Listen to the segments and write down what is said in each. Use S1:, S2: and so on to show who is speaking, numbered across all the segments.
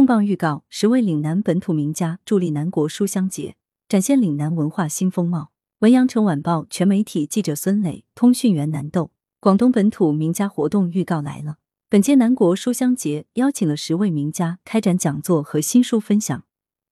S1: 重磅预告：十位岭南本土名家助力南国书香节，展现岭南文化新风貌。文阳城晚报全媒体记者孙磊，通讯员南豆。广东本土名家活动预告来了。本届南国书香节邀请了十位名家开展讲座和新书分享，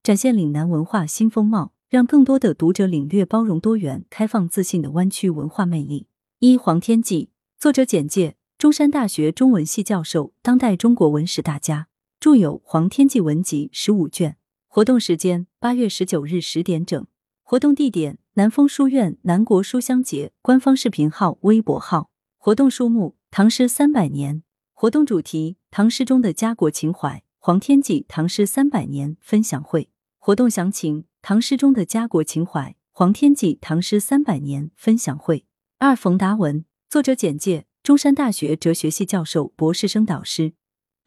S1: 展现岭南文化新风貌，让更多的读者领略包容多元、开放自信的湾区文化魅力。一黄天骥，作者简介：中山大学中文系教授，当代中国文史大家。著有《黄天记文集》十五卷。活动时间：八月十九日十点整。活动地点：南丰书院南国书香节官方视频号、微博号。活动书目：唐诗三百年。活动主题：唐诗中的家国情怀。黄天记唐诗三百年分享会。活动详情：唐诗中的家国情怀。黄天记唐诗三百年分享会。二冯达文，作者简介：中山大学哲学系教授、博士生导师。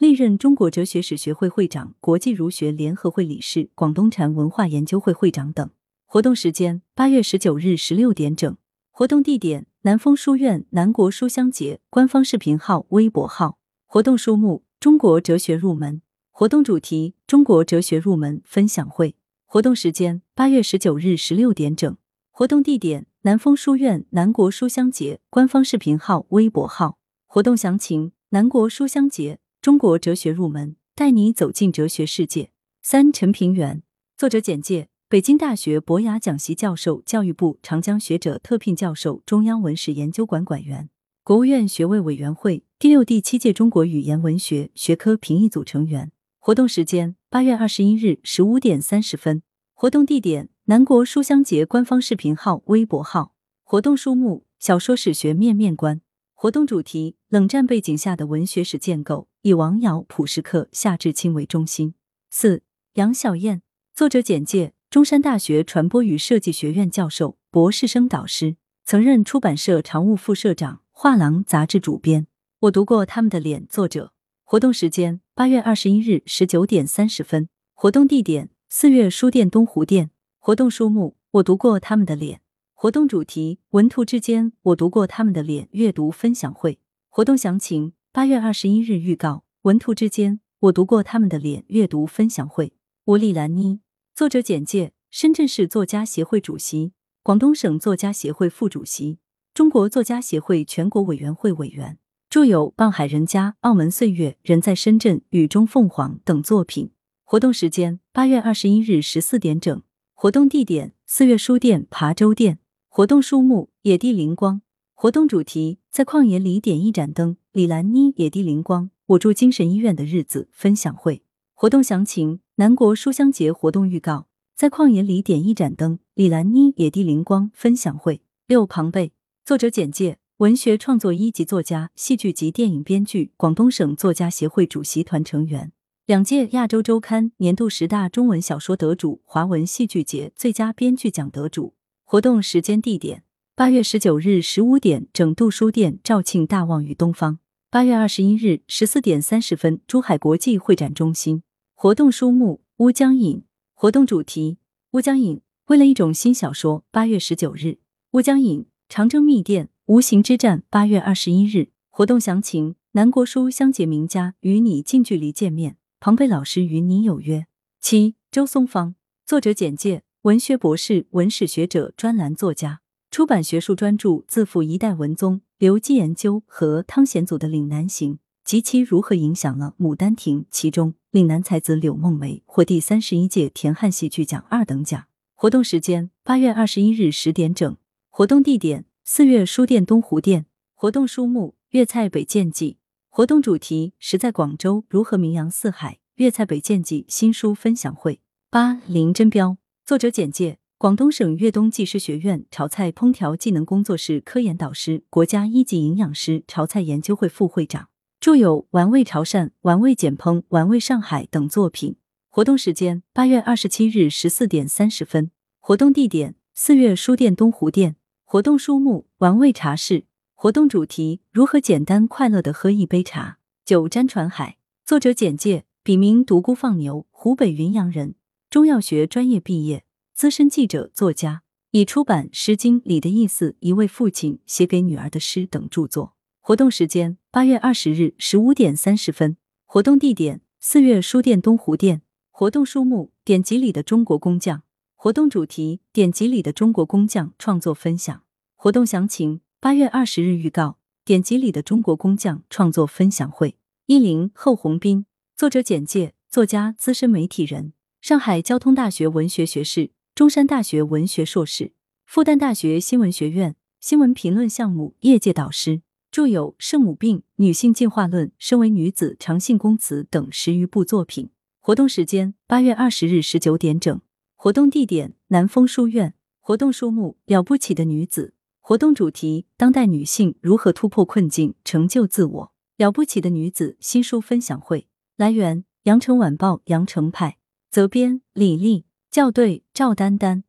S1: 历任中国哲学史学会会长、国际儒学联合会理事、广东禅文化研究会会长等。活动时间：八月十九日十六点整。活动地点：南风书院南国书香节官方视频号、微博号。活动书目：中国哲学入门。活动主题：中国哲学入门分享会。活动时间：八月十九日十六点整。活动地点：南风书院南国书香节官方视频号、微博号。活动详情：南国书香节。中国哲学入门，带你走进哲学世界。三陈平原，作者简介：北京大学博雅讲席教授，教育部长江学者特聘教授，中央文史研究馆馆员，国务院学位委员会第六、第七届中国语言文学学科评议组成员。活动时间：八月二十一日十五点三十分。活动地点：南国书香节官方视频号、微博号。活动书目：小说史学面面观。活动主题：冷战背景下的文学史建构，以王尧、普什克、夏志清为中心。四杨晓燕，作者简介：中山大学传播与设计学院教授、博士生导师，曾任出版社常务副社长、画廊杂志主编。我读过他们的脸。作者。活动时间：八月二十一日十九点三十分。活动地点：四月书店东湖店。活动书目：我读过他们的脸。活动主题：文图之间，我读过他们的脸。阅读分享会活动详情：八月二十一日预告。文图之间，我读过他们的脸。阅读分享会。吴丽兰妮，作者简介：深圳市作家协会主席，广东省作家协会副主席，中国作家协会全国委员会委员，著有《傍海人家》《澳门岁月》《人在深圳》《雨中凤凰》等作品。活动时间：八月二十一日十四点整。活动地点：四月书店琶洲店。活动书目：野地灵光。活动主题：在旷野里点一盏灯。李兰妮，野地灵光。我住精神医院的日子分享会。活动详情：南国书香节活动预告。在旷野里点一盏灯。李兰妮，野地灵光分享会。六庞贝，作者简介：文学创作一级作家，戏剧及电影编剧，广东省作家协会主席团成员，两届亚洲周刊年度十大中文小说得主，华文戏剧节最佳编剧奖得主。活动时间地点：八月十九日十五点，整度书店肇庆大望与东方；八月二十一日十四点三十分，珠海国际会展中心。活动书目：乌江引。活动主题：乌江引为了一种新小说。八月十九日，乌江引长征密电无形之战。八月二十一日，活动详情：南国书香节名家与你近距离见面，庞贝老师与你有约。七周松芳，作者简介。文学博士、文史学者、专栏作家，出版学术专著《自负一代文宗》《刘基研究》和汤显祖的《岭南行》及其如何影响了《牡丹亭》。其中，岭南才子柳梦梅获第三十一届田汉戏剧奖二等奖。活动时间：八月二十一日十点整。活动地点：四月书店东湖店。活动书目：粤菜北建记。活动主题：时在广州如何名扬四海？粤菜北建记新书分享会。八林真标。作者简介：广东省粤东技师学院炒菜烹调技能工作室科研导师，国家一级营养师炒菜研究会副会长，著有《玩味潮汕》《玩味简烹》《玩味上海》等作品。活动时间：八月二十七日十四点三十分。活动地点：四月书店东湖店。活动书目：玩味茶室。活动主题：如何简单快乐的喝一杯茶。九沾传海。作者简介：笔名独孤放牛，湖北云阳人。中药学专业毕业，资深记者、作家，已出版《诗经》里的意思、一位父亲写给女儿的诗等著作。活动时间：八月二十日十五点三十分。活动地点：四月书店东湖店活动书目：典籍里的中国工匠。活动主题：典籍里的中国工匠创作分享。活动详情：八月二十日预告。典籍里的中国工匠创作分享会。一零贺红斌，作者简介：作家、资深媒体人，上海交通大学文学学士，中山大学文学硕士，复旦大学新闻学院新闻评论项目业界导师，著有《圣母病》《女性进化论》《身为女子》《长信宫词》等十余部作品。活动时间：八月二十日十九点整。活动地点：南风书院。活动书目：了不起的女子。活动主题：当代女性如何突破困境，成就自我。了不起的女子新书分享会。来源：羊城晚报羊城派。责编：李丽。校对：赵丹丹。